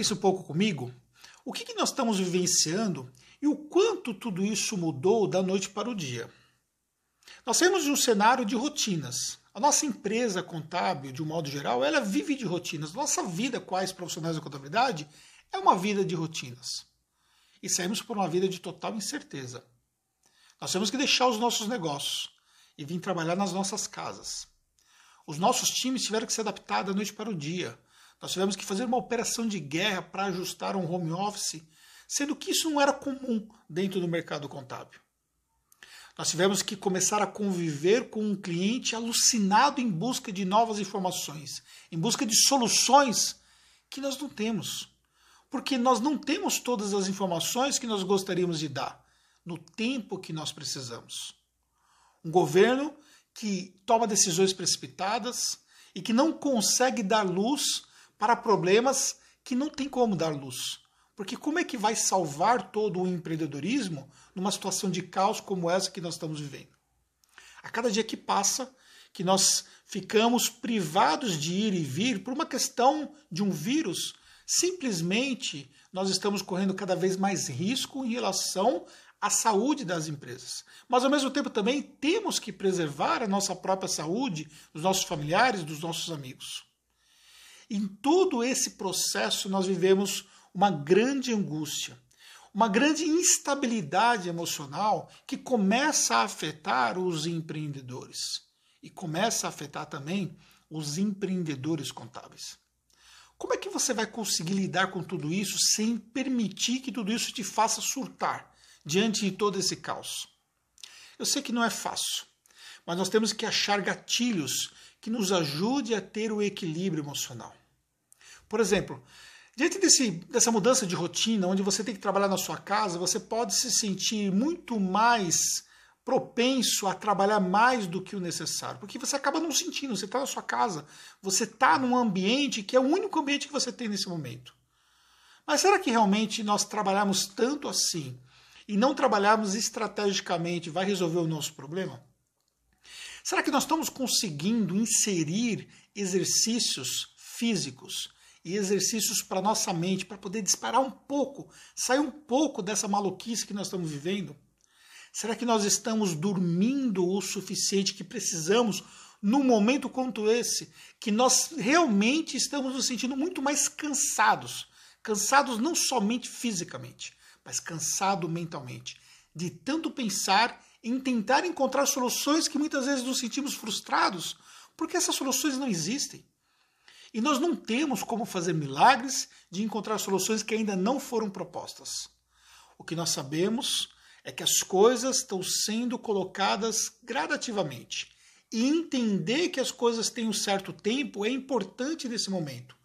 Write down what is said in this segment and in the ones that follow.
pensa um pouco comigo? O que, que nós estamos vivenciando e o quanto tudo isso mudou da noite para o dia? Nós temos um cenário de rotinas. A nossa empresa contábil, de um modo geral, ela vive de rotinas. Nossa vida, quais profissionais da contabilidade, é uma vida de rotinas. E saímos por uma vida de total incerteza. Nós temos que deixar os nossos negócios e vir trabalhar nas nossas casas. Os nossos times tiveram que se adaptar da noite para o dia. Nós tivemos que fazer uma operação de guerra para ajustar um home office, sendo que isso não era comum dentro do mercado contábil. Nós tivemos que começar a conviver com um cliente alucinado em busca de novas informações, em busca de soluções que nós não temos. Porque nós não temos todas as informações que nós gostaríamos de dar no tempo que nós precisamos. Um governo que toma decisões precipitadas e que não consegue dar luz para problemas que não tem como dar luz. Porque como é que vai salvar todo o empreendedorismo numa situação de caos como essa que nós estamos vivendo? A cada dia que passa, que nós ficamos privados de ir e vir por uma questão de um vírus, simplesmente nós estamos correndo cada vez mais risco em relação à saúde das empresas. Mas ao mesmo tempo também temos que preservar a nossa própria saúde, dos nossos familiares, dos nossos amigos. Em todo esse processo, nós vivemos uma grande angústia, uma grande instabilidade emocional que começa a afetar os empreendedores e começa a afetar também os empreendedores contábeis. Como é que você vai conseguir lidar com tudo isso sem permitir que tudo isso te faça surtar diante de todo esse caos? Eu sei que não é fácil, mas nós temos que achar gatilhos que nos ajude a ter o equilíbrio emocional. Por exemplo, diante desse, dessa mudança de rotina, onde você tem que trabalhar na sua casa, você pode se sentir muito mais propenso a trabalhar mais do que o necessário, porque você acaba não sentindo, você está na sua casa, você está num ambiente que é o único ambiente que você tem nesse momento. Mas será que realmente nós trabalhamos tanto assim e não trabalharmos estrategicamente vai resolver o nosso problema? Será que nós estamos conseguindo inserir exercícios físicos e exercícios para nossa mente, para poder disparar um pouco, sair um pouco dessa maluquice que nós estamos vivendo? Será que nós estamos dormindo o suficiente que precisamos num momento quanto esse, que nós realmente estamos nos sentindo muito mais cansados? Cansados não somente fisicamente, mas cansado mentalmente, de tanto pensar em tentar encontrar soluções que muitas vezes nos sentimos frustrados, porque essas soluções não existem. E nós não temos como fazer milagres de encontrar soluções que ainda não foram propostas. O que nós sabemos é que as coisas estão sendo colocadas gradativamente. E entender que as coisas têm um certo tempo é importante nesse momento.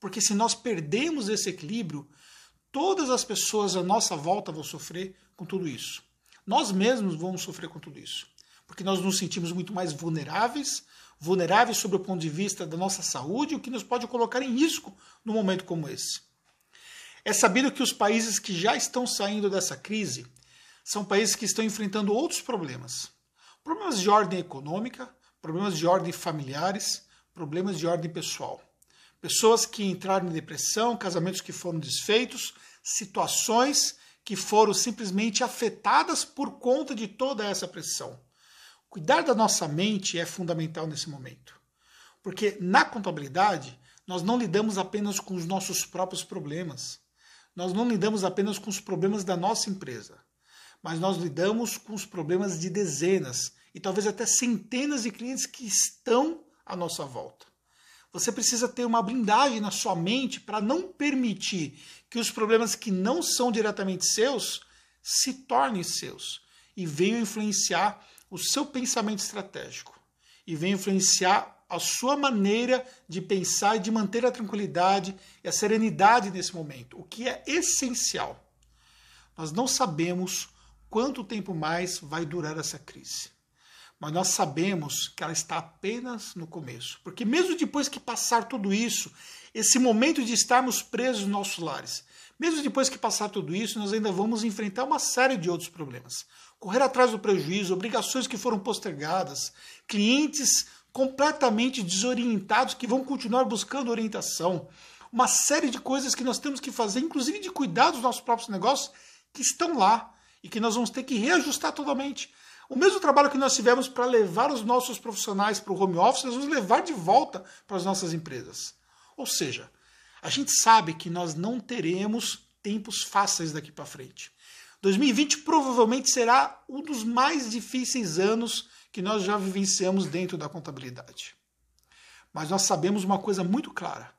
Porque se nós perdemos esse equilíbrio, todas as pessoas à nossa volta vão sofrer com tudo isso. Nós mesmos vamos sofrer com tudo isso. Porque nós nos sentimos muito mais vulneráveis, vulneráveis sob o ponto de vista da nossa saúde, o que nos pode colocar em risco num momento como esse. É sabido que os países que já estão saindo dessa crise são países que estão enfrentando outros problemas. Problemas de ordem econômica, problemas de ordem familiares, problemas de ordem pessoal. Pessoas que entraram em depressão, casamentos que foram desfeitos, situações que foram simplesmente afetadas por conta de toda essa pressão. Cuidar da nossa mente é fundamental nesse momento. Porque na contabilidade, nós não lidamos apenas com os nossos próprios problemas. Nós não lidamos apenas com os problemas da nossa empresa. Mas nós lidamos com os problemas de dezenas e talvez até centenas de clientes que estão à nossa volta. Você precisa ter uma blindagem na sua mente para não permitir que os problemas que não são diretamente seus se tornem seus e venham influenciar o seu pensamento estratégico e vem influenciar a sua maneira de pensar e de manter a tranquilidade e a serenidade nesse momento, o que é essencial. Nós não sabemos quanto tempo mais vai durar essa crise. Mas nós sabemos que ela está apenas no começo. Porque mesmo depois que passar tudo isso, esse momento de estarmos presos nos nossos lares, mesmo depois que passar tudo isso, nós ainda vamos enfrentar uma série de outros problemas correr atrás do prejuízo, obrigações que foram postergadas, clientes completamente desorientados que vão continuar buscando orientação, uma série de coisas que nós temos que fazer, inclusive de cuidar dos nossos próprios negócios, que estão lá e que nós vamos ter que reajustar totalmente. O mesmo trabalho que nós tivemos para levar os nossos profissionais para o home office, nós vamos levar de volta para as nossas empresas. Ou seja, a gente sabe que nós não teremos tempos fáceis daqui para frente. 2020 provavelmente será um dos mais difíceis anos que nós já vivenciamos dentro da contabilidade. Mas nós sabemos uma coisa muito clara: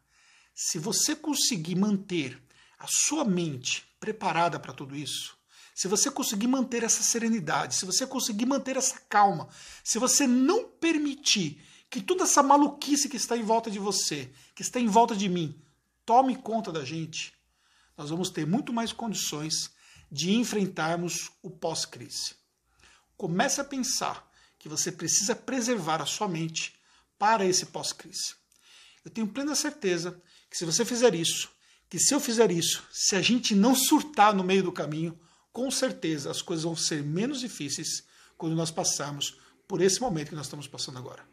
se você conseguir manter a sua mente preparada para tudo isso, se você conseguir manter essa serenidade, se você conseguir manter essa calma, se você não permitir que toda essa maluquice que está em volta de você, que está em volta de mim, tome conta da gente, nós vamos ter muito mais condições de enfrentarmos o pós-crise. Comece a pensar que você precisa preservar a sua mente para esse pós-crise. Eu tenho plena certeza que se você fizer isso, que se eu fizer isso, se a gente não surtar no meio do caminho, com certeza as coisas vão ser menos difíceis quando nós passarmos por esse momento que nós estamos passando agora.